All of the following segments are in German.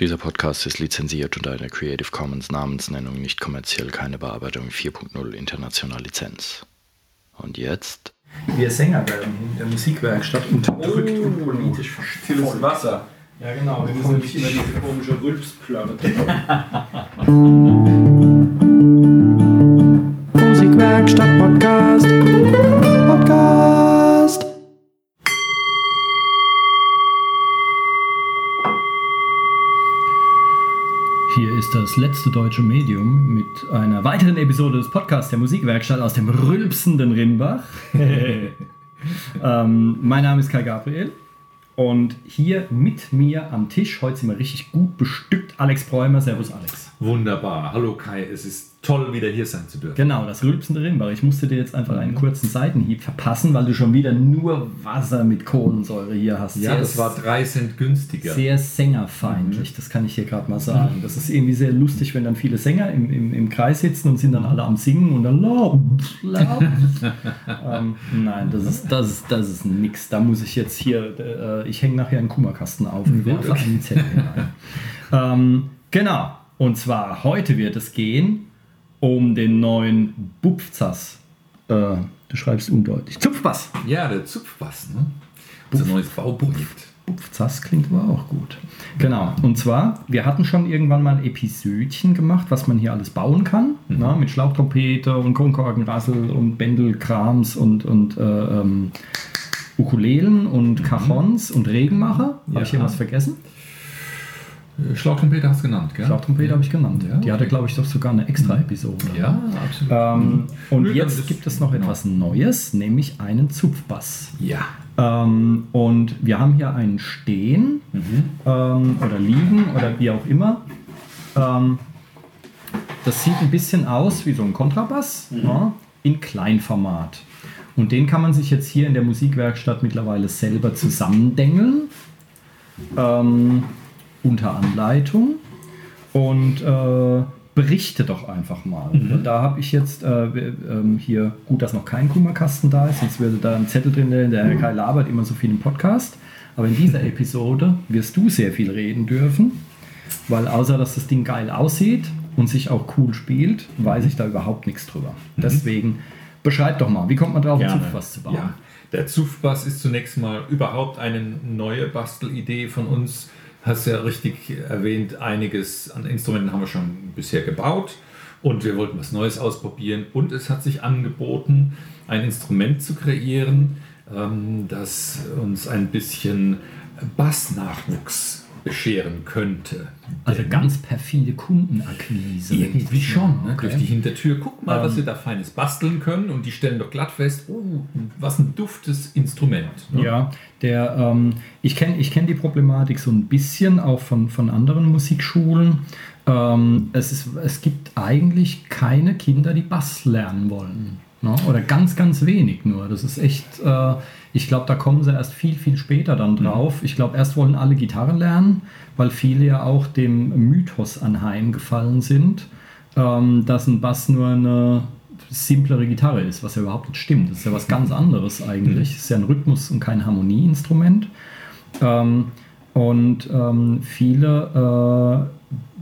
Dieser Podcast ist lizenziert unter einer Creative Commons Namensnennung nicht kommerziell, keine Bearbeitung 4.0 international Lizenz. Und jetzt? Wir Sänger werden in der Musikwerkstatt unterdrückt Oh. und politisch. Stilles Wasser. Ja, genau. Wir müssen nicht immer diese komische Rülpsplatte. Musikwerkstatt. Podcast. Ist das letzte deutsche Medium mit einer weiteren Episode des Podcasts der Musikwerkstatt aus dem rülpsenden Rimbach. ähm, mein Name ist Kai Gabriel und hier mit mir am Tisch, heute sind wir richtig gut bestückt, Alex Bräumer. Servus Alex. Wunderbar. Hallo Kai, es ist toll, wieder hier sein zu dürfen. Genau, das rülpsende Rimbach. Ich musste dir jetzt einfach einen kurzen Seitenhieb verpassen, weil du schon wieder nur Wasser mit Kohlensäure hier hast. Ja, Sehr- das war drei Cent günstiger. Sehr sängerfeindlich, das kann ich hier gerade mal sagen. Das ist irgendwie sehr lustig, wenn dann viele Sänger im, im, im Kreis sitzen und sind dann alle am Singen und dann laut, laut. ähm, nein, das ist, das ist, das ist nix. Da muss ich jetzt hier, äh, ich hänge nachher einen Kummerkasten auf und werfe okay. einen Zettel hinein. ähm, genau, und zwar heute wird es gehen um den neuen Bupfzas. Äh, du schreibst undeutlich. Zupfbass. Ja, der Zupfbass, ne? Das ist ein neues Bauprojekt. Das klingt aber auch gut. Genau. Und zwar, wir hatten schon irgendwann mal ein Episödchen gemacht, was man hier alles bauen kann. Na, mit Schlauchtrompete und Konkorgenrassel und Bändelkrams und, und äh, ähm, Ukulelen und Cajons und Regenmacher. Habe ich hier Ja. was vergessen? Äh, Schlauchtrompete hast du genannt, gell? Schlauchtrompete habe ich genannt. Ja, Die hatte, glaube ich, doch sogar eine extra Episode. Ja, absolut. Ähm, und Nö, jetzt gibt es noch etwas Neues, nämlich einen Zupfbass. Ja. Ähm, und wir haben hier einen stehen ähm, oder liegen oder wie auch immer. Ähm, das sieht ein bisschen aus wie so ein Kontrabass ja, in Kleinformat. Und den kann man sich jetzt hier in der Musikwerkstatt mittlerweile selber zusammendengeln. Ähm, unter Anleitung. Und äh, berichte doch einfach mal. Und Da habe ich jetzt äh, ähm, hier, gut, dass noch kein Kummerkasten da ist, sonst würde da ein Zettel drin, stehen, der Herr Kai labert immer so viel im Podcast. Aber in dieser Episode wirst du sehr viel reden dürfen, weil außer dass das Ding geil aussieht und sich auch cool spielt, weiß ich da überhaupt nichts drüber. Deswegen beschreib doch mal, wie kommt man drauf, Gerne. was zu bauen? Ja. Der Zupfbass ist zunächst mal überhaupt eine neue Bastelidee von uns. Hast ja richtig erwähnt, einiges an Instrumenten haben wir schon bisher gebaut und wir wollten was Neues ausprobieren und es hat sich angeboten, ein Instrument zu kreieren, ähm, das uns ein bisschen Bassnachwuchs bescheren könnte. Also Denn- ganz perfide Kundenakquise. irgendwie schon, ne? Okay. durch die Hintertür. Guck mal, was Ähm. wir da Feines basteln können und die stellen doch glatt fest, oh, was ein duftes Instrument. Ne? Ja, der, ähm, ich kenne ich kenn die Problematik so ein bisschen auch von, von anderen Musikschulen. Ähm, es, ist, es gibt eigentlich keine Kinder, die Bass lernen wollen. Ne? Oder ganz, ganz wenig nur. Das ist echt, äh, ich glaube, da kommen sie erst viel, viel später dann drauf. Ich glaube, erst wollen alle Gitarre lernen, weil viele ja auch dem Mythos anheimgefallen sind, ähm, dass ein Bass nur eine simplere Gitarre ist, was ja überhaupt nicht stimmt. Das ist ja was ganz anderes eigentlich. Es ist ja ein Rhythmus- und kein Harmonieinstrument. Ähm, und ähm, viele äh,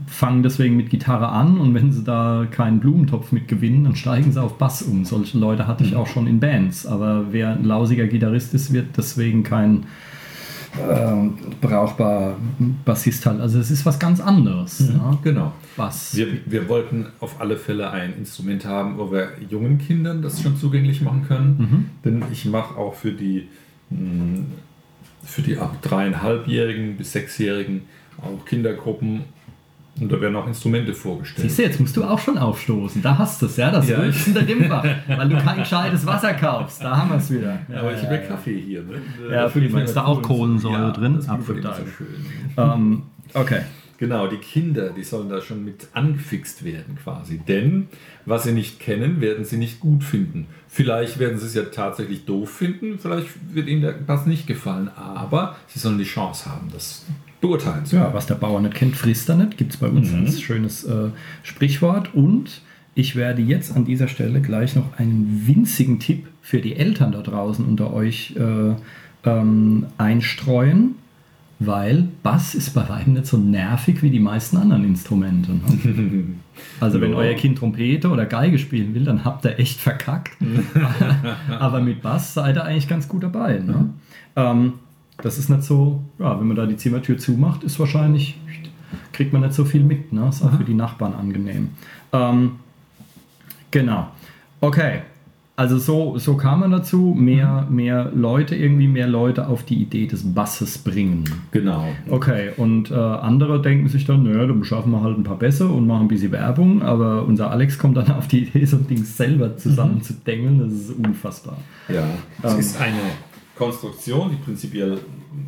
fangen deswegen mit Gitarre an und wenn sie da keinen Blumentopf mit gewinnen, dann steigen sie auf Bass um. Solche Leute hatte ich auch schon in Bands. Aber wer ein lausiger Gitarrist ist, wird deswegen kein äh, brauchbar Bassist halt. Also es ist was ganz anderes. Ja? Genau. Bass. Wir, wir wollten auf alle Fälle ein Instrument haben, wo wir jungen Kindern das schon zugänglich machen können. Denn ich mache auch für die, mh, für die ab dreieinhalbjährigen bis sechsjährigen auch Kindergruppen und da werden auch Instrumente vorgestellt. Siehst du, jetzt musst du auch schon aufstoßen. Da hast du es, ja, das Ja. rülpsende Rimbach, weil du kein gescheites Wasser kaufst. Da haben wir es wieder. Ja, Aber ich habe ja, Kaffee hier. Ne? Ja, ich prima. Ist da auch Kohlensäure ja, drin? Das ist so schön. Ähm, okay. Genau, die Kinder, die sollen da schon mit angefixt werden quasi. Denn was sie nicht kennen, werden sie nicht gut finden. Vielleicht werden sie es ja tatsächlich doof finden, vielleicht wird ihnen der Pass nicht gefallen, aber sie sollen die Chance haben, das beurteilen zu Ja, was der Bauer nicht kennt, frisst er nicht. Gibt es bei uns Mhm. als schönes äh, Sprichwort. Und ich werde jetzt an dieser Stelle gleich noch einen winzigen Tipp für die Eltern da draußen unter euch äh, ähm, einstreuen. weil Bass ist bei weitem nicht so nervig wie die meisten anderen Instrumente. Ne? Also wenn Ja. euer Kind Trompete oder Geige spielen will, dann habt ihr echt verkackt. Aber mit Bass seid ihr eigentlich ganz gut dabei. Ne? Ähm, das ist nicht so, ja, wenn man da die Zimmertür zumacht, ist wahrscheinlich, kriegt man nicht so viel mit. Ne? Ist auch für die Nachbarn angenehm. Ähm, genau. Okay. Also so, so kam man dazu, mehr, mehr Leute, irgendwie mehr Leute auf die Idee des Basses bringen. Genau. Okay, und äh, andere denken sich dann, naja, dann beschaffen wir halt ein paar Bässe und machen ein bisschen Werbung, aber unser Alex kommt dann auf die Idee, so ein Ding selber zusammen zu dengeln, das ist unfassbar. Ja, es Ähm. ist eine Konstruktion, die prinzipiell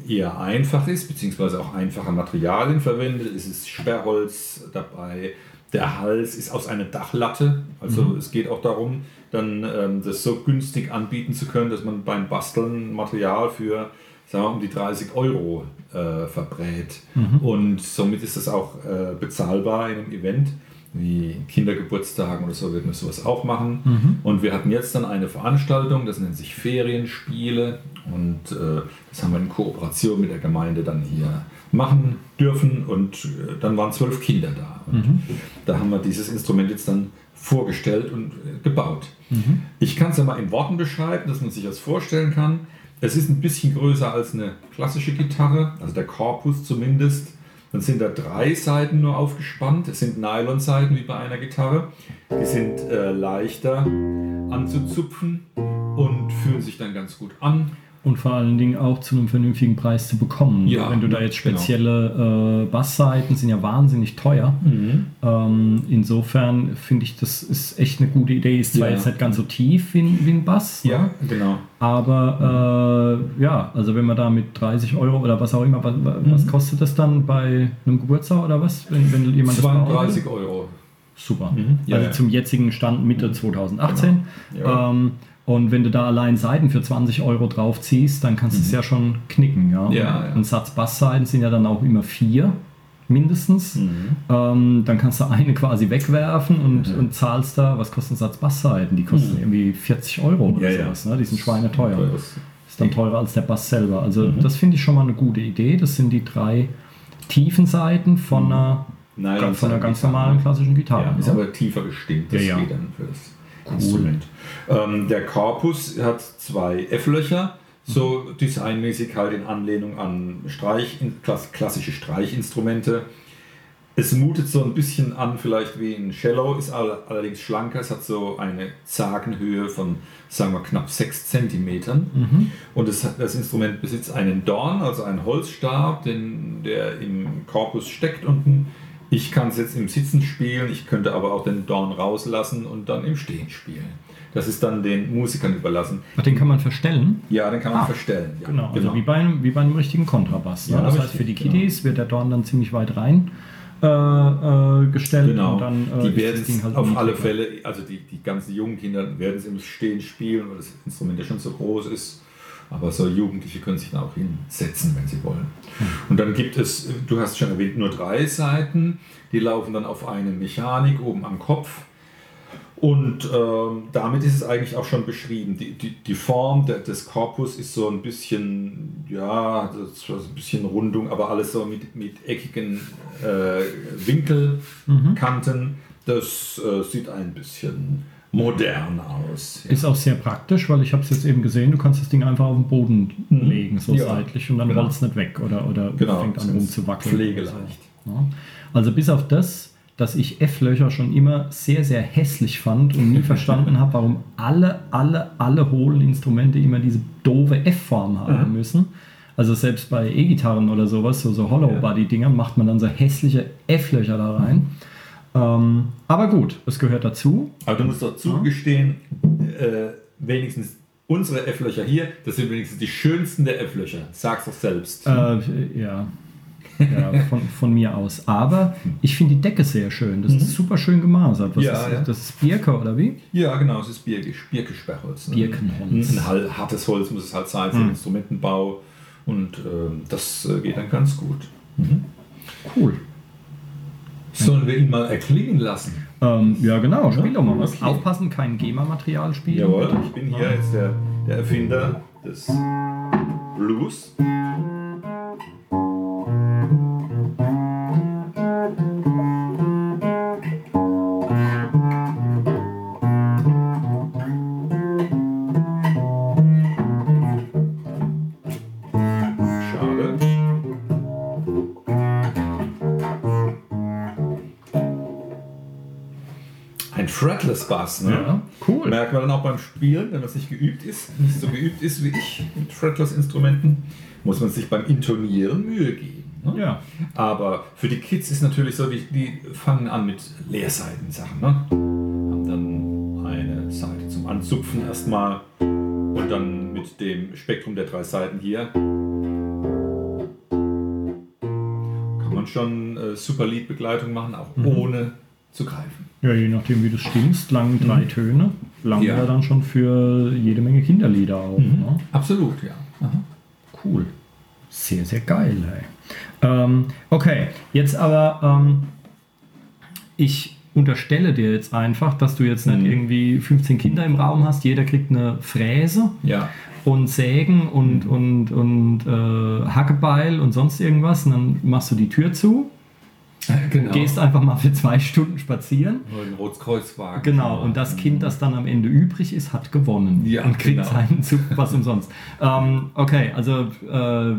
eher einfach ist, beziehungsweise auch einfache Materialien verwendet. Es ist Sperrholz dabei. Der Hals ist aus einer Dachlatte. Also es geht auch darum, dann ähm, das so günstig anbieten zu können, dass man beim Basteln Material für sagen wir, um die 30 Euro äh, verbrät. Und somit ist das auch äh, bezahlbar in einem Event wie Kindergeburtstagen oder so, würden wir sowas auch machen. Und wir hatten jetzt dann eine Veranstaltung, das nennt sich Ferienspiele. Und äh, das haben wir in Kooperation mit der Gemeinde dann hier machen dürfen. Und äh, dann waren zwölf Kinder da. Und da haben wir dieses Instrument jetzt dann vorgestellt und äh, gebaut. Ich kann es ja mal in Worten beschreiben, dass man sich das vorstellen kann. Es ist ein bisschen größer als eine klassische Gitarre, also der Korpus zumindest. Dann sind da drei Seiten nur aufgespannt. Es sind Nylonseiten wie bei einer Gitarre. Die sind äh, leichter anzuzupfen und fühlen sich dann ganz gut an. Und vor allen Dingen auch zu einem vernünftigen Preis zu bekommen. Ja, Wenn du da jetzt genau. spezielle äh, Bassseiten sind ja wahnsinnig teuer. Ähm, insofern finde ich, das ist echt eine gute Idee. Ist zwar Ja. jetzt nicht ganz so tief wie, ein- wie ein Bass, ne? genau. aber äh, ja, also wenn man da mit 30 Euro oder was auch immer, was, was kostet das dann bei einem Geburtstag oder was? Wenn, wenn jemand das bauen will? 32 Euro. Super. Ja, also ja. zum jetzigen Stand Mitte 2018. Genau. Ja. Ähm, und wenn du da allein Seiten für 20 Euro drauf ziehst, dann kannst du es ja schon knicken. Ja? Mhm. Ja, ja. Ein Satz Bassseiten sind ja dann auch immer vier mindestens. Mhm. Ähm, dann kannst du eine quasi wegwerfen und, und zahlst da, was kostet ein Satz Bassseiten? Die kosten irgendwie 40 Euro oder Mhm. Ja, sowas. Ne? Die sind schweineteuer. Das- Ist dann teurer als der Bass selber. Also Mhm. das finde ich schon mal eine gute Idee. Das sind die drei tiefen Seiten von Mhm. einer, Nylon- von einer ganz normalen klassischen Gitarre. Ja, ist ne? aber tiefer gestimmt, das geht dann für das Instrument. Ähm, der Korpus hat zwei F-Löcher, so designmäßig halt in Anlehnung an Streich, klass, klassische Streichinstrumente. Es mutet so ein bisschen an, vielleicht wie ein Cello, ist all, allerdings schlanker. Es hat so eine Zagenhöhe von, sagen wir, knapp 6 cm. Und es hat, das Instrument besitzt einen Dorn, also einen Holzstab, den, der im Korpus steckt unten. Ich kann es jetzt im Sitzen spielen, ich könnte aber auch den Dorn rauslassen und dann im Stehen spielen. Das ist dann den Musikern überlassen. Ach, den kann man verstellen. Ja, den kann man Ah, verstellen. Ja, Genau, also wie bei einem, wie bei einem richtigen Kontrabass. Ne? Ja, das heißt, richtig, für die genau. Kiddies wird der Dorn dann ziemlich weit rein äh, äh, gestellt Genau, und dann äh, die werden das halt auf alle. Fälle, also die, die ganzen jungen Kinder werden es im Stehen spielen, weil das Instrument ja schon so groß ist. Aber so Jugendliche können sich da auch hinsetzen, wenn sie wollen. Und dann gibt es, du hast schon erwähnt, nur drei Seiten. Die laufen dann auf eine Mechanik oben am Kopf. Und ähm, damit ist es eigentlich auch schon beschrieben. Die, die, die Form der, des Korpus ist so ein bisschen, ja, das ist so ein bisschen Rundung, aber alles so mit, mit eckigen äh, Winkelkanten. Das äh, sieht ein bisschen modern aus. Ist auch sehr praktisch, weil ich habe es jetzt eben gesehen, du kannst das Ding einfach auf den Boden legen, so Mhm. Ja, seitlich und dann genau. rollt es nicht weg oder, oder Genau, fängt an rumzuwackeln. pflegeleicht. so. Ja. Also bis auf das, dass ich F-Löcher schon immer sehr, sehr hässlich fand und nie verstanden habe, warum alle, alle, alle hohlen Instrumente immer diese doofe F-Form haben Mhm. müssen. Also selbst bei E-Gitarren oder sowas, so, so Hollow-Body-Dinger, macht man dann so hässliche F-Löcher da rein. Ähm, aber gut, es gehört dazu. Aber du musst doch zugestehen, äh, wenigstens unsere F-Löcher hier, das sind wenigstens die schönsten der F-Löcher. Sag's doch selbst. Äh, ja, ja von, von mir aus. Aber ich finde die Decke sehr schön. Das ist super schön gemasert. Was Mhm. Ja, ist, ja. Das ist Birke oder wie? Ja, genau, es ist Birkisch, Birkesperrholz. Ne? Birkenholz. Ein, hartes Holz muss es halt sein für den Instrumentenbau und ähm, das äh, geht dann ganz gut. Cool. Sollen wir ihn mal erklingen lassen? Ähm, ja, genau. Spiel doch mal was. Okay. Aufpassen, kein GEMA-Material spielen. Jawohl, ich bin hier jetzt der, der Erfinder des Blues. Fretless Bass. Ne? Ja, cool. Merkt man dann auch beim Spielen, wenn man es nicht geübt ist, nicht so geübt ist wie ich mit Fretless-Instrumenten, muss man sich beim Intonieren Mühe geben. Ne? Ja. Aber für die Kids ist natürlich so, die, die fangen an mit Leerseitensachen. Ne? Haben dann eine Seite zum Anzupfen erstmal und dann mit dem Spektrum der drei Seiten hier kann man schon äh, super Liedbegleitung machen, auch Mhm. ohne zu greifen. Ja, je nachdem, wie du stimmst, langen drei Töne. Lang Ja. ja dann schon für jede Menge Kinderlieder auch. Ne? Absolut, ja. Aha. Cool. Sehr, sehr geil, ey. Ähm, okay, jetzt aber, ähm, ich unterstelle dir jetzt einfach, dass du jetzt nicht Mhm. irgendwie 15 Kinder im Raum hast, jeder kriegt eine Fräse Ja. und Sägen und, und, und äh, Hackebeil und sonst irgendwas und dann machst du die Tür zu, Genau. gehst einfach mal für zwei Stunden spazieren. Ein Rotkreuzwagen. Genau, und das Kind, das dann am Ende übrig ist, hat gewonnen Ja, und kriegt genau. seinen Zug was umsonst. ähm, okay, also äh,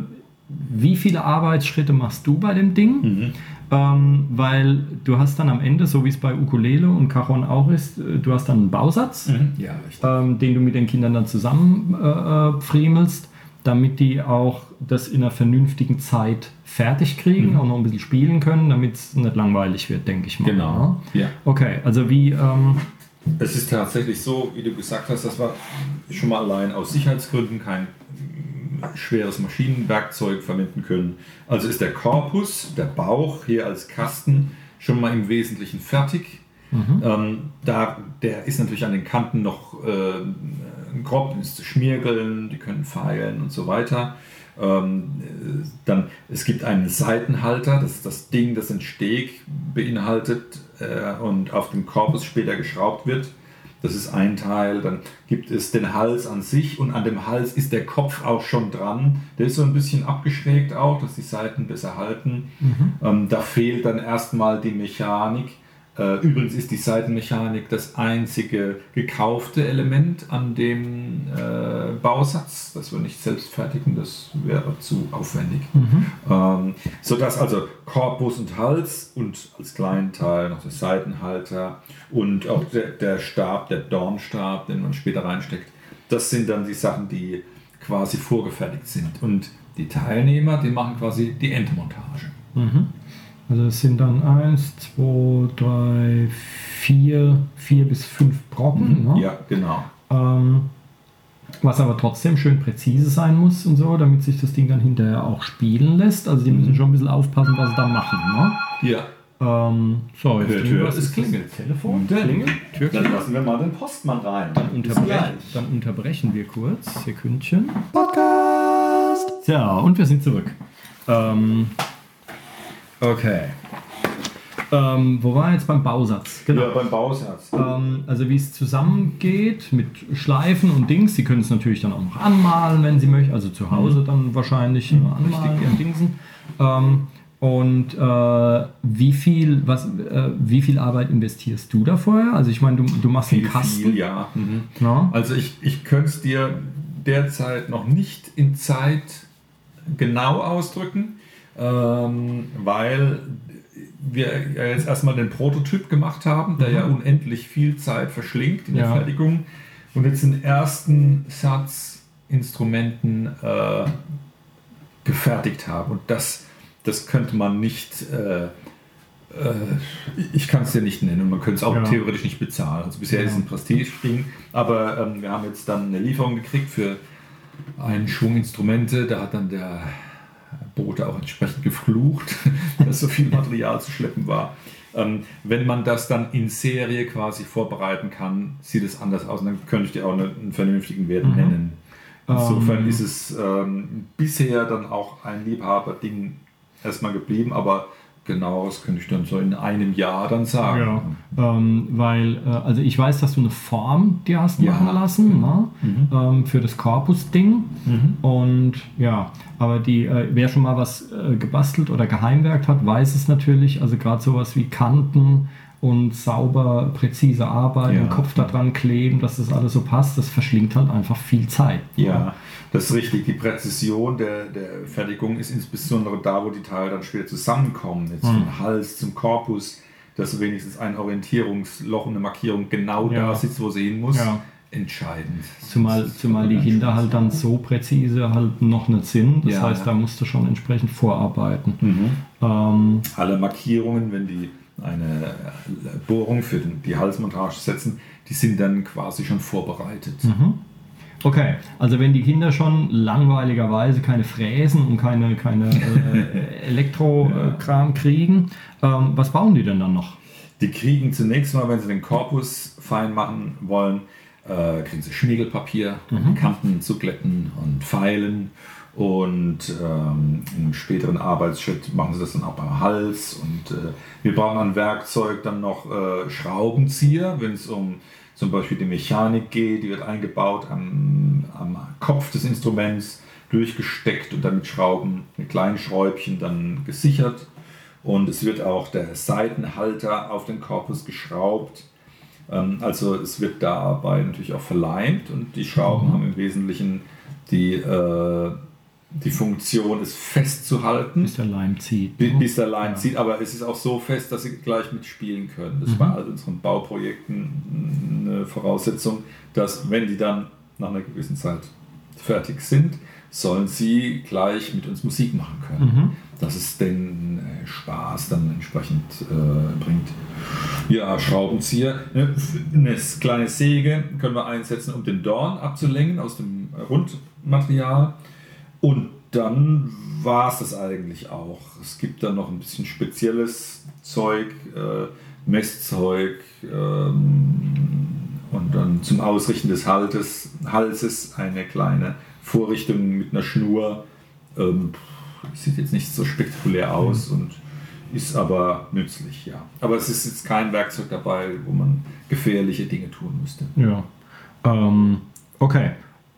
wie viele Arbeitsschritte machst du bei dem Ding? Mhm. Ähm, weil du hast dann am Ende, so wie es bei Ukulele und Cajon auch ist, äh, du hast dann einen Bausatz, Mhm. Ja, ähm, den du mit den Kindern dann zusammen äh, äh, friemelst, damit die auch das in einer vernünftigen Zeit fertig kriegen, Mhm. auch noch ein bisschen spielen können, damit es nicht langweilig wird, denke ich mal. Genau. ne? Ja. Okay, also wie, ähm, Es ist tatsächlich so, wie du gesagt hast, dass wir schon mal allein aus Sicherheitsgründen kein schweres Maschinenwerkzeug verwenden können. Also ist der Korpus, der Bauch hier als Kasten schon mal im Wesentlichen fertig. Ähm, da, der ist natürlich an den Kanten noch äh, grob, ist zu schmiergeln, die können feilen und so weiter. Ähm, äh, dann, es gibt einen Seitenhalter, das ist das Ding, das den Steg beinhaltet äh, und auf den Korpus später geschraubt wird. Das ist ein Teil. Dann gibt es den Hals an sich und an dem Hals ist der Kopf auch schon dran. Der ist so ein bisschen abgeschrägt auch, dass die Seiten besser halten. Ähm, da fehlt dann erstmal die Mechanik. Äh, übrigens ist die Seitenmechanik das einzige gekaufte Element an dem äh, Bausatz, das wir nicht selbst fertigen, das wäre zu aufwendig. Ähm, sodass also Korpus und Hals und als kleinen Teil noch der Seitenhalter und auch der, der Stab, der Dornstab, den man später reinsteckt, das sind dann die Sachen, die quasi vorgefertigt sind. Und die Teilnehmer, die machen quasi die Endmontage. Also es sind dann eins, zwei, drei, vier, vier bis fünf Brocken. Ne? Ja, genau. Ähm, was aber trotzdem schön präzise sein muss und so, damit sich das Ding dann hinterher auch spielen lässt. Also die müssen schon ein bisschen aufpassen, was sie da machen. Ne? Ja. Ähm, so, jetzt Hört, hört, es klingelt. Telefon Dann- klingelt. Tür Dann lassen wir mal den Postmann rein. Dann, unterbrechen, dann unterbrechen wir kurz. Sekündchen. Podcast! So, und wir sind zurück. Ähm, okay. Ähm, wo war jetzt beim Bausatz? Ja, beim Bausatz. Ähm, also wie es zusammengeht mit Schleifen und Dings. Sie können es natürlich dann auch noch anmalen, wenn Sie möchten. Also zu Hause dann wahrscheinlich äh, anmalen und Dingsen. Ähm, und äh, wie viel, was, äh, wie viel Arbeit investierst du da vorher? Also ich meine, du, du machst einen Viel, Kasten. viel, ja. Mhm. Ja. Also ich, ich könnte es dir derzeit noch nicht in Zeit genau ausdrücken, ähm, weil wir ja jetzt erstmal den Prototyp gemacht haben, der ja unendlich viel Zeit verschlingt in der Ja. Fertigung und jetzt den ersten Satz Instrumenten äh, gefertigt haben. Und das, das könnte man nicht, äh, äh, ich kann es dir nicht nennen und man könnte es auch Ja. theoretisch nicht bezahlen. Also bisher Ja. ist es ein Prestige-Ding, aber ähm, wir haben jetzt dann eine Lieferung gekriegt für einen Schwung Instrumente. Da hat dann der Bote auch entsprechend geflucht, dass so viel Material zu schleppen war. Ähm, wenn man das dann in Serie quasi vorbereiten kann, sieht es anders aus und dann könnte ich dir auch eine, einen vernünftigen Wert nennen. Insofern Ähm. ist es ähm, bisher dann auch ein Liebhaberding erstmal geblieben, aber genaueres könnte ich dann so in einem Jahr dann sagen. Ja, ähm, weil, äh, also ich weiß, dass du eine Form dir hast Ja. machen lassen ne? ähm, für das Korpus-Ding. Und ja, aber die, äh, wer schon mal was äh, gebastelt oder geheimwerkt hat, weiß es natürlich. Also gerade sowas wie Kanten und sauber, präzise arbeiten, Ja. Kopf da dran kleben, dass das alles so passt, das verschlingt halt einfach viel Zeit. Ja, das ist richtig. Die Präzision der, der Fertigung ist insbesondere da, wo die Teile dann später zusammenkommen. Jetzt vom Hals zum Korpus. dass wenigstens ein Orientierungsloch und eine Markierung genau Ja. da sitzt, wo sie hin muss, Ja. entscheidend. Zumal, zumal die Kinder halt dann so präzise halt noch nicht sind. Das Ja, heißt, ja. da musst du schon entsprechend vorarbeiten. Ähm, Alle Markierungen, wenn die eine Bohrung für die Halsmontage setzen, die sind dann quasi schon vorbereitet. okay, also wenn die Kinder schon langweiligerweise keine Fräsen und keine, keine äh, Elektrokram kriegen, ähm, was bauen die denn dann noch? Die kriegen zunächst mal, wenn sie den Korpus fein machen wollen, äh, kriegen sie Schmiegelpapier, Kanten zu glätten und Pfeilen. Und ähm, im späteren Arbeitsschritt machen sie das dann auch beim Hals. Und äh, wir brauchen an Werkzeug dann noch äh, Schraubenzieher, wenn es um zum Beispiel die Mechanik geht. Die wird eingebaut am, am Kopf des Instruments, durchgesteckt und dann mit Schrauben, mit kleinen Schräubchen dann gesichert. Und es wird auch der Seitenhalter auf den Korpus geschraubt. Ähm, Also es wird dabei natürlich auch verleimt und die Schrauben haben im Wesentlichen die, äh, die Funktion, es festzuhalten, Bis der Leim zieht. bi- bis der Leim zieht. Aber es ist auch so fest, dass sie gleich mitspielen können. Das war all unseren Bauprojekten eine Voraussetzung, dass wenn die dann nach einer gewissen Zeit fertig sind, sollen sie gleich mit uns Musik machen können. Dass es den äh, Spaß dann entsprechend äh, bringt. Ja, Schraubenzieher. Ne, Eine kleine Säge können wir einsetzen, um den Dorn abzulenken aus dem Rundmaterial. Und dann war es das eigentlich auch. Es gibt dann noch ein bisschen spezielles Zeug, äh, Messzeug ähm, und dann zum Ausrichten des Haltes, Halses eine kleine Vorrichtung mit einer Schnur. Ähm, sieht jetzt nicht so spektakulär aus und ist aber nützlich, ja. Aber es ist jetzt kein Werkzeug dabei, wo man gefährliche Dinge tun müsste. Ja. Ähm, okay.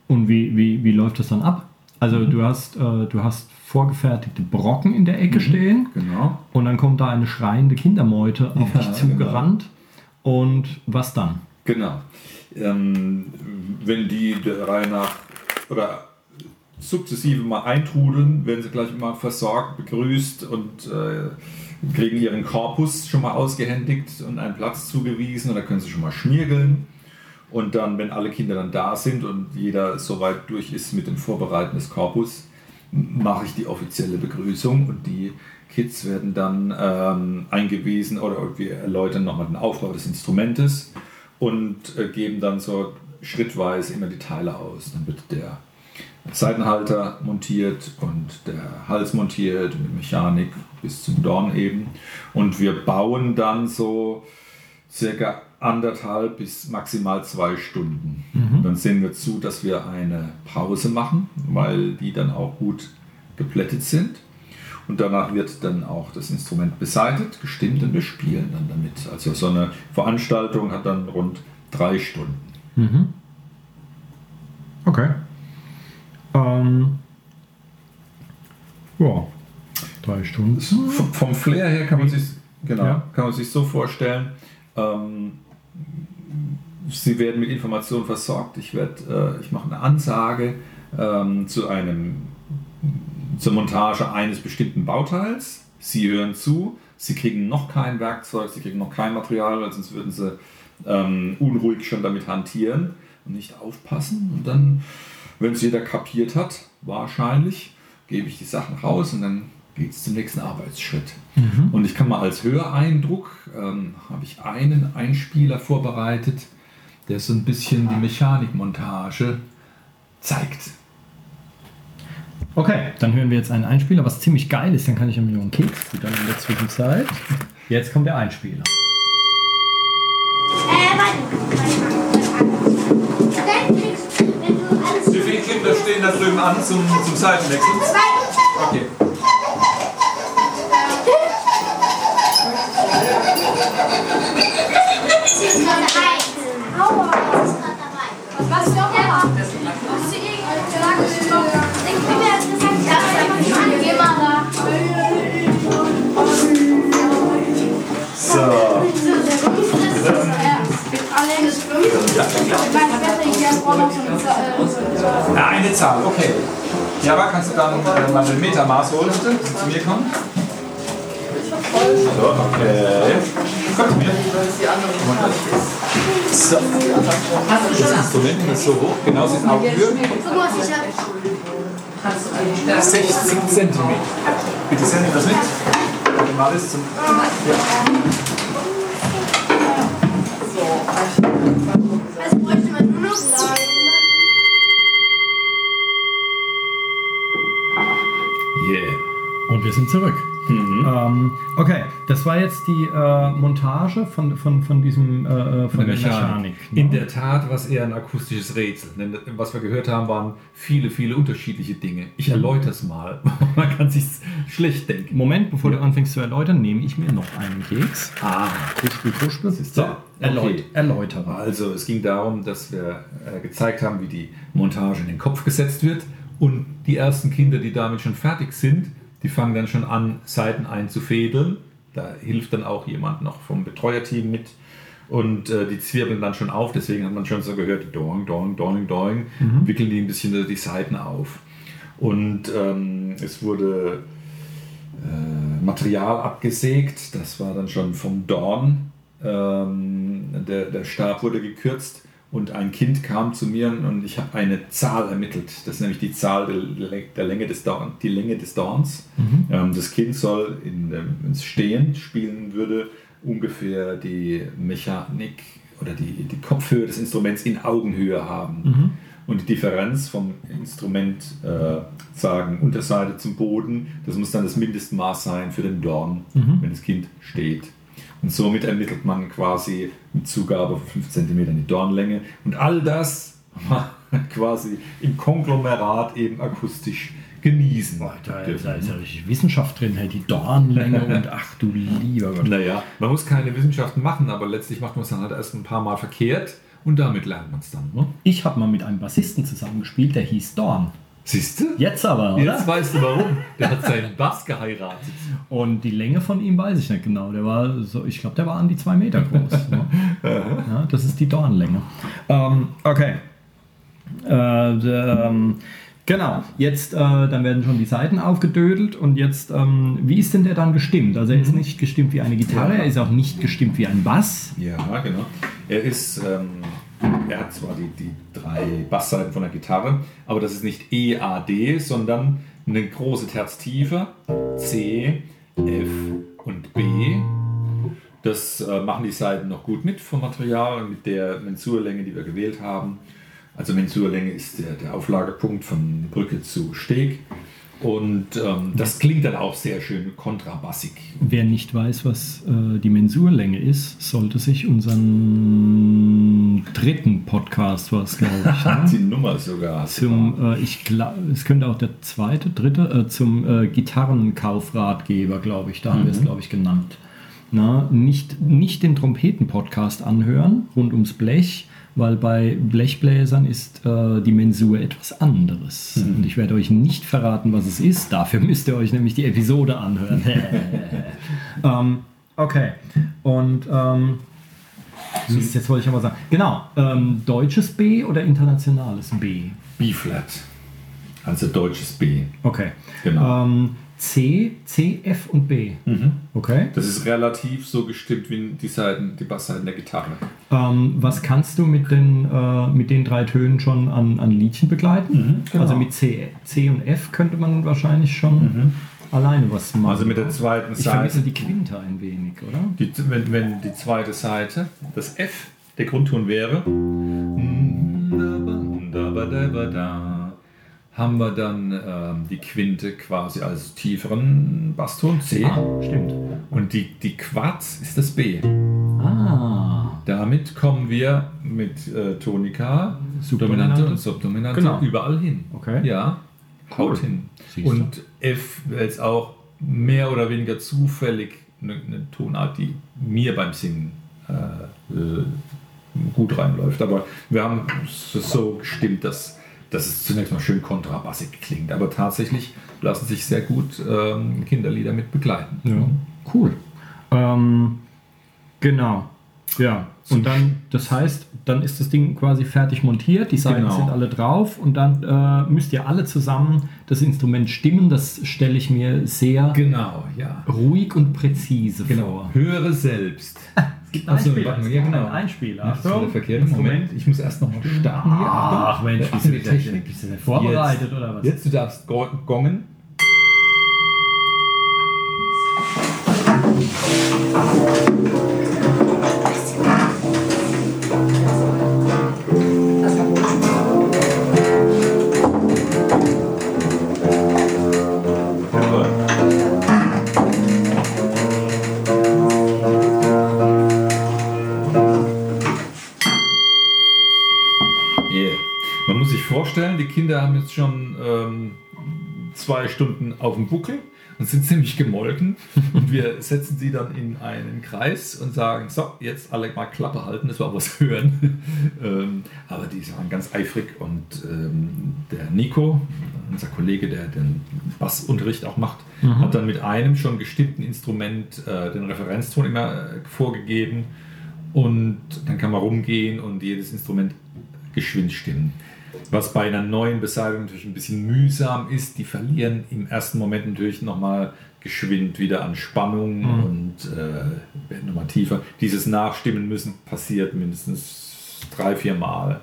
Und wie, wie, wie läuft das dann ab? Also Mhm. du hast, äh, du hast vorgefertigte Brocken in der Ecke stehen Genau. und dann kommt da eine schreiende Kindermeute auf Ja, dich zugerannt. Und was dann? Genau. Ähm, wenn die der Reihe nach oder sukzessive mal eintrudeln, werden sie gleich immer versorgt, begrüßt und äh, kriegen ihren Korpus schon mal ausgehändigt und einen Platz zugewiesen und da können sie schon mal schmiergeln. Und dann, wenn alle Kinder dann da sind und jeder soweit durch ist mit dem Vorbereiten des Korpus, mache ich die offizielle Begrüßung und die Kids werden dann ähm, eingewiesen oder wir erläutern nochmal den Aufbau des Instrumentes und äh, geben dann so schrittweise immer die Teile aus. Dann wird der Seitenhalter montiert und der Hals montiert mit Mechanik bis zum Dorn eben. Und wir bauen dann so circa anderthalb bis maximal zwei Stunden. Dann sehen wir zu, dass wir eine Pause machen, weil die dann auch gut geplättet sind. Und danach wird dann auch das Instrument beseitigt, gestimmt und wir spielen dann damit. Also so eine Veranstaltung hat dann rund drei Stunden. Okay. Ähm, ja, drei Stunden. Vom Flair her kann man sich genau, Ja. kann man sich so vorstellen. Ähm, Sie werden mit Informationen versorgt. Ich äh, ich mache eine Ansage ähm, zu einem zur Montage eines bestimmten Bauteils. Sie hören zu. Sie kriegen noch kein Werkzeug, Sie kriegen noch kein Material, weil sonst würden Sie ähm, unruhig schon damit hantieren und nicht aufpassen. Und dann, wenn es jeder kapiert hat, wahrscheinlich, gebe ich die Sachen raus und dann geht es zum nächsten Arbeitsschritt. Und ich kann mal als Höreindruck, ähm, habe ich einen Einspieler vorbereitet, der so ein bisschen die Mechanikmontage zeigt. Okay, dann hören wir jetzt einen Einspieler, was ziemlich geil ist. Dann kann ich mir noch einen Keks futtern in der Zwischenzeit. Jetzt kommt der Einspieler. Äh, warte. Dann Wie viele Kinder stehen da drüben an zum, zum Seitenwechsel? zwei Okay. Ja, eine Zahl, okay. Java, kannst du dann äh, mal ein Metermaß holen, bitte? Zu mir kommen? So, okay. So. Das Instrument ist so hoch, genau ich habe. 60 cm. Bitte senden das mit. Das zum. Das bräuchte man nur noch. Yeah. Und wir sind zurück. Mhm. Ähm, okay, das war jetzt die äh, Montage von, von, von diesem äh, von der Mechanik. ne? In der Tat war es eher ein akustisches Rätsel. Denn was wir gehört haben, waren viele, viele unterschiedliche Dinge. Ich erläutere es mal. Man kann sich schlecht denken. Moment, bevor du anfängst zu erläutern, nehme ich mir noch einen Keks. Ah, Kruspel. ist der- erläut okay. erläutere. Also es ging darum, dass wir äh, gezeigt haben, wie die Montage in den Kopf gesetzt wird. Und die ersten Kinder, die damit schon fertig sind, die fangen dann schon an, Seiten einzufädeln. Da hilft dann auch jemand noch vom Betreuerteam mit. Und äh, die zwirbeln dann schon auf, deswegen hat man schon so gehört, doing, doing, doing, doing, wickeln die ein bisschen die Seiten auf. Und ähm, es wurde äh, Material abgesägt, das war dann schon vom Dorn. Ähm, der, der Stab wurde gekürzt und ein Kind kam zu mir und ich habe eine Zahl ermittelt. Das ist nämlich die Zahl der, der Länge des Dorn, die Länge des Dorns. Ähm, das Kind soll, wenn es stehend spielen würde, ungefähr die Mechanik oder die, die Kopfhöhe des Instruments in Augenhöhe haben. Und die Differenz vom Instrument äh, sagen Unterseite zum Boden, das muss dann das Mindestmaß sein für den Dorn, wenn das Kind steht. Und somit ermittelt man quasi mit Zugabe von 5 cm die Dornlänge. Und all das quasi im Konglomerat eben akustisch genießen. Da ist, da ist ja richtig Wissenschaft drin, die Dornlänge und ach du lieber Gott. Naja, man muss keine Wissenschaften machen, aber letztlich macht man es dann halt erst ein paar Mal verkehrt und damit lernt man es dann. Ne? Ich habe mal mit einem Bassisten zusammengespielt, der hieß Dorn. Siehst du? Jetzt aber, oder? Jetzt weißt du warum. Der hat seinen Bass geheiratet. Und die Länge von ihm weiß ich nicht genau. Der war so, ich glaube, der war an die zwei Meter groß. ne? ja, das ist die Dornlänge. Ähm, okay. Äh, ähm, genau, jetzt äh, dann werden schon die Seiten aufgedödelt und jetzt, ähm, wie ist denn der dann gestimmt? Also er ist nicht gestimmt wie eine Gitarre, Ja. er ist auch nicht gestimmt wie ein Bass. Ja, genau. Er ist, ähm, er hat zwar die, die drei Bassseiten von der Gitarre, aber das ist nicht E, A, D, sondern eine große Terz tiefer, C, F und B. Das äh, machen die Seiten noch gut mit vom Material, mit der Mensurlänge, die wir gewählt haben. Also Mensurlänge ist der, der Auflagepunkt von Brücke zu Steg. Und ähm, das klingt dann auch sehr schön kontrabassig. Wer nicht weiß, was äh, die Mensurlänge ist, sollte sich unseren dritten Podcast, was glaube ich, ne? Die Nummer sogar. zum, äh, ich glaube, es könnte auch der zweite, dritte, äh, zum äh, Gitarrenkaufratgeber, glaube ich, da haben wir es, glaube ich, genannt. Na, nicht, nicht den Trompeten-Podcast anhören, rund ums Blech, weil bei Blechbläsern ist äh, die Mensur etwas anderes. Und ich werde euch nicht verraten, was es ist. Dafür müsst ihr euch nämlich die Episode anhören. ähm, okay. Und ähm, Mist, jetzt wollte ich aber sagen. Genau. Ähm, deutsches B oder internationales B? B-Flat. Also deutsches B. Okay. Genau. Ähm, C, C, F und B. Okay. Das ist relativ so gestimmt wie die Seiten, die Bassseiten der Gitarre. Ähm, was kannst du mit den, äh, mit den drei Tönen schon an, an Liedchen begleiten? genau. Also mit C, C und F könnte man wahrscheinlich schon alleine was machen. Also mit der zweiten ich vermisse Seite. die Quinte ein wenig, oder? Die, wenn, wenn die zweite Seite das F der Grundton wäre, haben wir dann ähm, die Quinte quasi als tieferen Basston C. Ah, stimmt. Und die, die Quarz ist das B. Ah. Damit kommen wir mit äh, Tonika, Subdominante. Dominante und Subdominante Genau. überall hin. Okay. Ja, Cool. haut hin. Siehst du. Und F wäre jetzt auch mehr oder weniger zufällig eine, eine Tonart, die mir beim Singen äh, gut reinläuft. Aber wir haben es so gestimmt, dass, dass es zunächst mal schön kontrabassig klingt. Aber tatsächlich lassen sich sehr gut ähm, Kinderlieder mit begleiten. Ja, cool. Ähm, genau. Ja, und dann, das heißt, dann ist das Ding quasi fertig montiert, die Seiten Genau. sind alle drauf und dann äh, müsst ihr alle zusammen das Instrument stimmen. Das stelle ich mir sehr Genau, ja. ruhig und präzise Genau. vor. Höre selbst. Gibt Ach so, Einspieler. ja, genau. einen Einspieler. Ach, verkehrte Instrument. Moment. Ich muss erst noch mal starten hier. Ach Achtung. Mensch, Achtung, bist du die nicht- Technik. bist du nicht vorbereitet Jetzt. oder was? Jetzt, du darfst go- gongen. Jawohl. Kinder haben jetzt schon ähm, zwei Stunden auf dem Buckel und sind ziemlich gemolken. Und wir setzen sie dann in einen Kreis und sagen, so, jetzt alle mal Klappe halten, dass wir was hören. ähm, aber die waren ganz eifrig und ähm, der Nico, unser Kollege, der den Bassunterricht auch macht, hat dann mit einem schon gestimmten Instrument äh, den Referenzton immer äh, vorgegeben. Und dann kann man rumgehen und jedes Instrument geschwind stimmen. Was bei einer neuen Beseitigung natürlich ein bisschen mühsam ist, die verlieren im ersten Moment natürlich nochmal geschwind wieder an Spannung Mhm. und äh, werden nochmal tiefer. Dieses Nachstimmen müssen passiert mindestens drei, vier Mal.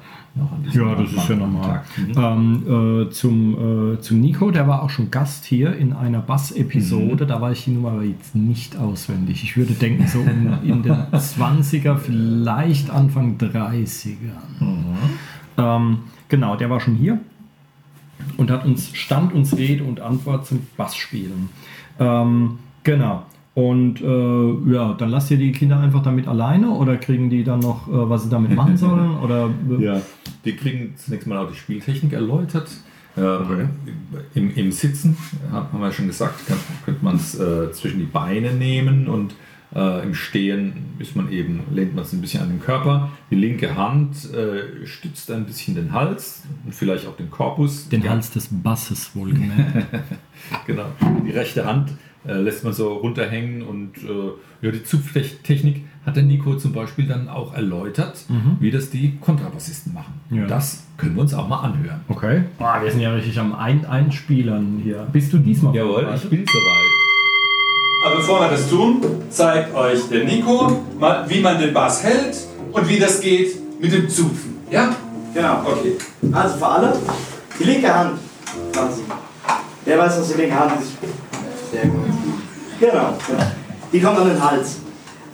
Ja, das ist ja normal. Mhm. Ähm, äh, zum, äh, zum Nico, der war auch schon Gast hier in einer Bass-Episode. Da weiß ich die Nummer jetzt nicht auswendig. Ich würde denken, so in, in den 20er, vielleicht Anfang 30er. Ähm, genau, der war schon hier und hat uns stand uns Rede und Antwort zum Bassspielen. Ähm, genau. Und äh, ja, dann lasst ihr die Kinder einfach damit alleine oder kriegen die dann noch, äh, was sie damit machen sollen? Oder Ja, die kriegen zunächst mal auch die Spieltechnik erläutert. Ähm, im, Im Sitzen, haben wir schon gesagt, kann, könnte man es äh, zwischen die Beine nehmen und äh, im Stehen ist man eben, lehnt man es ein bisschen an den Körper. Die linke Hand äh, stützt ein bisschen den Hals und vielleicht auch den Korpus. Den Hals des Basses wohlgemerkt. Genau. Die rechte Hand äh, lässt man so runterhängen und äh, ja, die Zupftechnik hat der Nico zum Beispiel dann auch erläutert, wie das die Kontrabassisten machen. Ja. Das können wir uns auch mal anhören. Okay. Boah, wir sind ja richtig am Ein Einspielern hier. Bist du diesmal Jawohl, ich bin soweit. Aber bevor wir das tun, zeigt euch der Nico, mal, wie man den Bass hält und wie das geht mit dem Zupfen. Ja? Genau. Okay. Also für alle, die linke Hand quasi. Wer weiß, was die linke Hand ist? Sehr gut. Genau, genau. Die kommt an den Hals.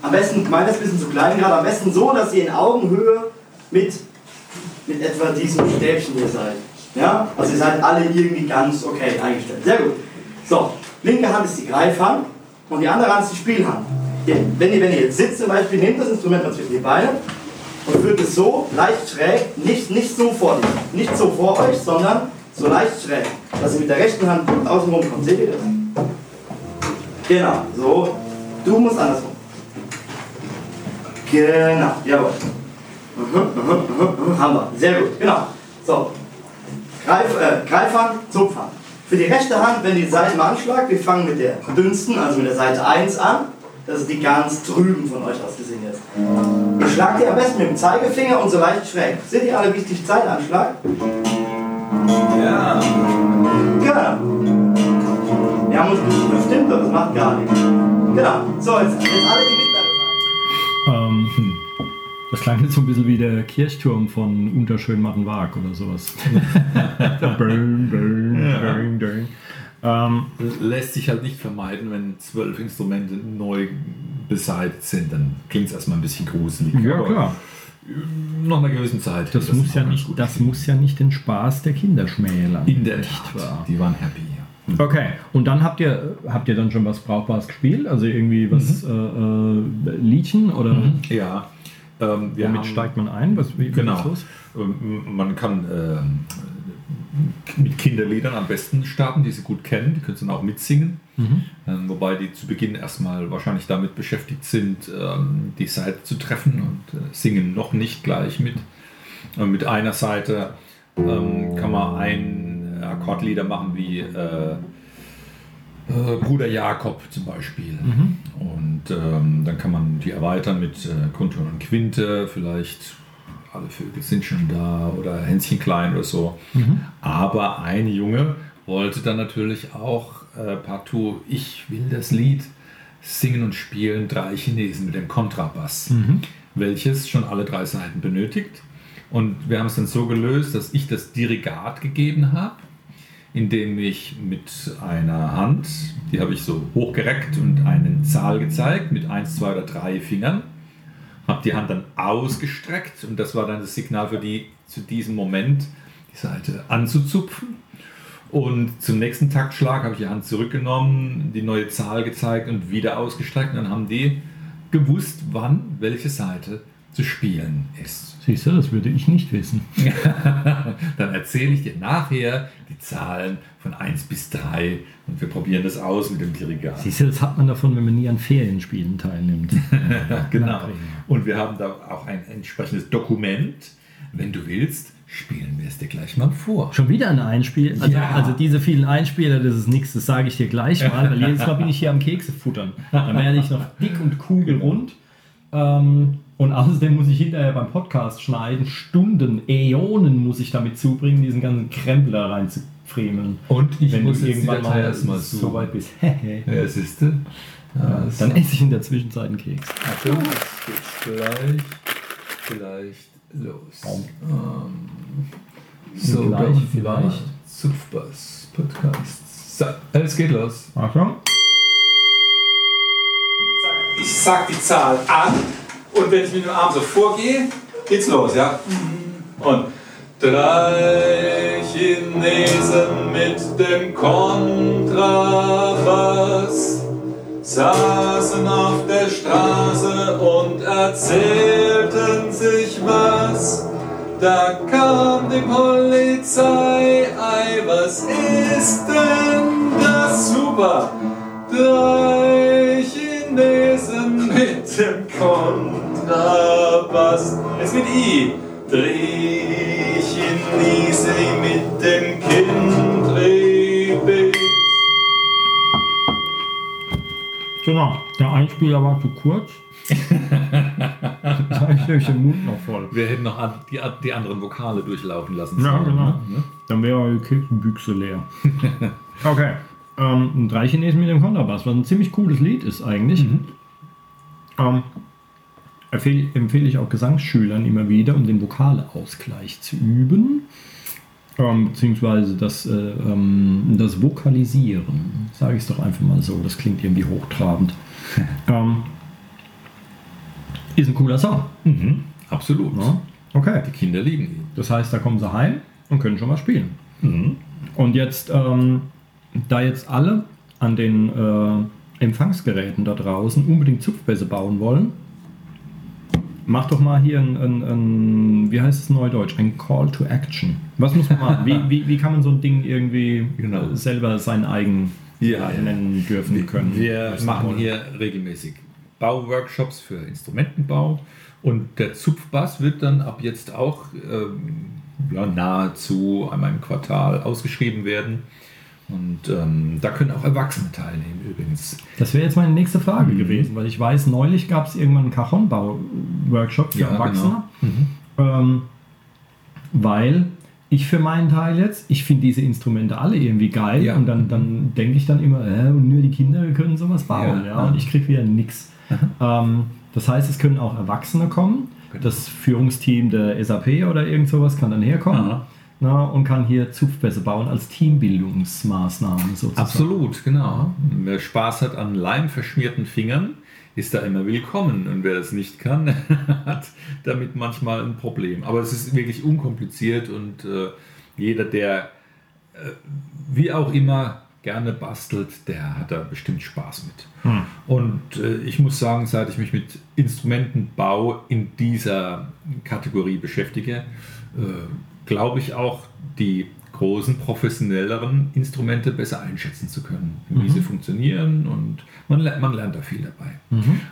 Am besten, meiner ist ein bisschen zu klein gerade, am besten so, dass ihr in Augenhöhe mit, mit etwa diesem Stäbchen hier seid. Ja? Also ihr seid alle irgendwie ganz okay eingestellt. Sehr gut. So, linke Hand ist die Greifhand und die andere Hand ist die Spielhand. Wenn, ihr, wenn ihr jetzt sitzt zum Beispiel, nehmt das Instrument zwischen die Beine und führt es so leicht schräg, nicht, nicht so vor dich, nicht so vor euch, sondern so leicht schräg, dass ihr mit der rechten Hand gut außen rum kommt. Seht ihr das? Genau, so. Du musst andersrum. Genau, jawohl. Mhm, mhm, mhm, mhm, Hammer, sehr gut, genau. So, Greif, äh, Greifhand, Zupfhand. Für die rechte Hand, wenn die Seiten mal anschlagt, wir fangen mit der dünnsten, also mit der Seite 1 an. Das ist die ganz drüben von euch aus gesehen jetzt. Ihr schlagt die am besten mit dem Zeigefinger und so leicht schräg. Seht ihr alle, wie ich die Zeit anschlag? Ja. Genau. Wir haben uns ein bisschen verstimmt, aber das macht gar nichts. Genau. So, jetzt, jetzt alle die. Ähm, hm. das klang jetzt so ein bisschen wie der Kirchturm von Unterschönmattenwag oder sowas. burn, burn, burn, burn. Ähm, Lässt sich halt nicht vermeiden, wenn zwölf Instrumente neu beseitigt sind, dann klingt es erstmal ein bisschen gruselig. ja, klar. Nach einer gewissen Zeit. Das, geht muss ja nicht, das muss ja nicht den Spaß der Kinder schmälern. In der nicht Tat. wahr? Die waren happy. Ja. Okay, und dann habt ihr, habt ihr dann schon was Brauchbares gespielt? Also irgendwie was äh, äh, Liedchen oder Ja. Ähm, wir womit haben- steigt man ein? Was, wie, Genau. Ähm, Man kann ähm, mit Kinderliedern am besten starten, die sie gut kennen. Die können sie dann auch mitsingen. Ähm, wobei die zu Beginn erstmal wahrscheinlich damit beschäftigt sind, ähm, die Seite zu treffen und äh, singen noch nicht gleich mit. Und mit einer Seite ähm, kann man ein Akkordlieder machen wie äh, äh, Bruder Jakob zum Beispiel. Und ähm, dann kann man die erweitern mit äh, Grundton und Quinte, vielleicht alle Vögel sind schon da oder Hänschen klein oder so. Aber ein Junge wollte dann natürlich auch äh, partout, ich will das Lied singen und spielen, drei Chinesen mit dem Kontrabass, welches schon alle drei Seiten benötigt. Und wir haben es dann so gelöst, dass ich das Dirigat gegeben habe, indem ich mit einer Hand, die habe ich so hochgereckt und eine Zahl gezeigt mit 1, 2 oder 3 Fingern, habe die Hand dann ausgestreckt und das war dann das Signal für die zu diesem Moment die Seite anzuzupfen. Und zum nächsten Taktschlag habe ich die Hand zurückgenommen, die neue Zahl gezeigt und wieder ausgestreckt. Und dann haben die gewusst, wann welche Seite zu spielen ist. Siehst du, das würde ich nicht wissen. Dann erzähle ich dir nachher die Zahlen von 1 bis 3 und wir probieren das aus mit dem Dirigat. Siehst du, das hat man davon, wenn man nie an Ferienspielen teilnimmt. Genau. Nachreden. Und wir haben da auch ein entsprechendes Dokument. Wenn du willst, spielen wir es dir gleich mal vor. Schon wieder ein Einspiel. Also, Ja. also diese vielen Einspieler, das ist nichts, das sage ich dir gleich mal, weil jedes Mal bin ich hier am Kekse futtern. Dann werde ich noch dick und kugelrund. Ähm, und außerdem muss ich hinterher beim Podcast schneiden. Stunden, Äonen muss ich damit zubringen, diesen ganzen Krempel da rein zu fremeln. Und ich Wenn muss du jetzt die irgendwann Datei mal erstmal so so weit bist. Ja, siehst du? Ja, Dann esse ich in der Zwischenzeit einen Keks. Achtung, jetzt geht's gleich, gleich los. Ähm, so, Gleich, vielleicht. Zupfbass Podcast. So, es geht los. Achtung. Ich sag die Zahl an und wenn ich mit dem Arm so vorgehe, geht's los, ja? Und drei Chinesen mit dem Kontrabass saßen auf der Straße und erzählten sich was. Da kam die Polizei, ei, was ist denn das? Super! Drei Chinesen mit dem Kontrabass. Jetzt mit I. Drei Chinesen mit dem Genau, der Einspieler war zu kurz. da habe ich den Mund noch voll. Wir hätten noch die, die anderen Vokale durchlaufen lassen Ja, sollen, genau. ne? Dann wäre die Kirchenbüchse leer. okay. Ähm, drei Chinesen mit dem Kontrabass, was ein ziemlich cooles Lied ist eigentlich. Ähm, empfehle, empfehle ich auch Gesangsschülern immer wieder, um den Vokalausgleich zu üben. Ähm, beziehungsweise das, äh, ähm, das Vokalisieren. Sage ich es doch einfach mal so, das klingt irgendwie hochtrabend. ähm, ist ein cooler Song. Mhm. Absolut. Ja? Okay. Die Kinder lieben ihn. Das heißt, da kommen sie heim und können schon mal spielen. Und jetzt, ähm, da jetzt alle an den äh, Empfangsgeräten da draußen unbedingt Zupfbässe bauen wollen, mach doch mal hier ein, ein, ein wie heißt es neudeutsch, ein Call to Action. Was muss man machen? Wie, wie, wie kann man so ein Ding irgendwie Genau. selber sein eigen Ja, ja. nennen dürfen können? Wir machen wollen? hier regelmäßig Bauworkshops für Instrumentenbau und der Zupfbass wird dann ab jetzt auch ähm, ja, nahezu einmal im Quartal ausgeschrieben werden. Und ähm, da können auch Erwachsene teilnehmen übrigens. Das wäre jetzt meine nächste Frage Mhm. gewesen, weil ich weiß, neulich gab es irgendwann einen Cajon-Bau-Workshop für Ja, Erwachsene. genau. Ähm, weil ich für meinen Teil jetzt, ich finde diese Instrumente alle irgendwie geil Ja. und dann, dann denke ich dann immer, äh, nur die Kinder können sowas bauen, Ja. ja, und ich kriege wieder nix. Ähm, das heißt, es können auch Erwachsene kommen. Genau. Das Führungsteam der SAP oder irgend sowas kann dann herkommen Aha. Na, und kann hier Zupfbässe bauen als Teambildungsmaßnahme sozusagen. Absolut, genau. Wer Spaß hat an leimverschmierten Fingern, ist da immer willkommen. Und wer das nicht kann, hat damit manchmal ein Problem. Aber es ist wirklich unkompliziert und äh, jeder, der äh, wie auch immer gerne bastelt, der hat da bestimmt Spaß mit. Und äh, ich muss sagen, seit ich mich mit Instrumentenbau in dieser Kategorie beschäftige, äh, glaube ich auch, die großen, professionelleren Instrumente besser einschätzen zu können, wie sie funktionieren und man, lernt- man lernt da viel dabei.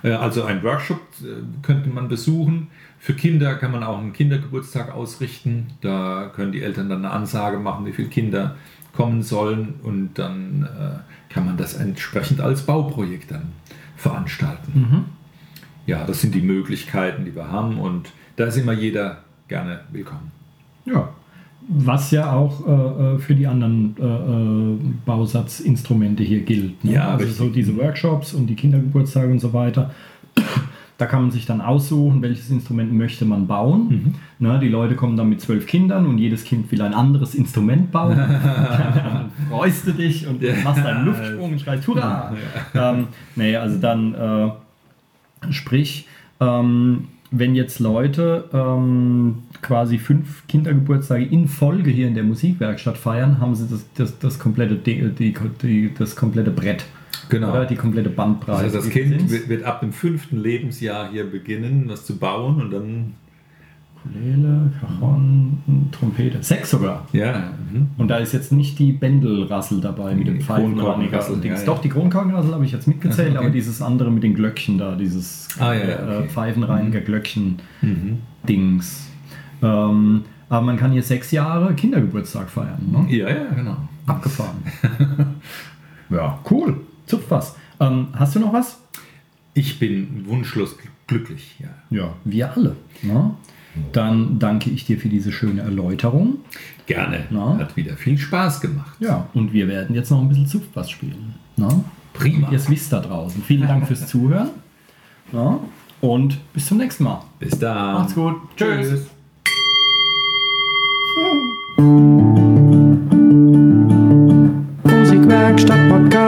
Äh, Also ein Workshop äh, könnte man besuchen. Für Kinder kann man auch einen Kindergeburtstag ausrichten. Da können die Eltern dann eine Ansage machen, wie viele Kinder kommen sollen und dann äh, kann man das entsprechend als Bauprojekt dann veranstalten. Ja, das sind die Möglichkeiten, die wir haben und da ist immer jeder gerne willkommen. Ja. Was ja auch äh, äh, für die anderen äh, äh, Bausatzinstrumente hier gilt. Ne? Ja, also richtig. so diese Workshops und die Kindergeburtstage und so weiter. Da kann man sich dann aussuchen, welches Instrument möchte man bauen. Ne, die Leute kommen dann mit zwölf Kindern und jedes Kind will ein anderes Instrument bauen. dann freust du dich und machst einen Luftsprung und schreist Hurra! Ähm, nee, also dann äh, Sprich, ähm, wenn jetzt Leute ähm, quasi fünf Kindergeburtstage in Folge hier in der Musikwerkstatt feiern, haben sie das, das, das, komplette, Ding- die, die, das komplette Brett. Genau. Oder die komplette Bandbreite. Also das Kind wird, wird ab dem fünften Lebensjahr hier beginnen, was zu bauen und dann Ukulele, Cajon, Trompete. Sechs sogar. ja, mhm. Und da ist jetzt nicht die Bändelrassel dabei mit dem Die Pfeifen Kronkorkenrassel, Dings. ja, ja. Doch, die Kronkorkenrassel habe ich jetzt mitgezählt, Ach so, okay. aber dieses andere mit den Glöckchen da, dieses Ah, ja, ja, äh, okay. Mhm. Ähm, aber man kann hier sechs Jahre Kindergeburtstag feiern. Ne? ja, ja, genau. Abgefahren. ja, cool. Zupf was. Ähm, hast du noch was? Ich bin wunschlos gl- glücklich. Ja. Ja, wir alle. Ne? Dann danke ich dir für diese schöne Erläuterung. Gerne. Ja. Hat wieder viel Spaß gemacht. Ja, und wir werden jetzt noch ein bisschen Zupfbass spielen. Ne? Prima. Ihr wisst da draußen. Vielen Dank fürs Zuhören. Ja, und bis zum nächsten Mal. Bis dann. Macht's gut. Tschüss. Tschüss. Musikwerkstatt Podcast.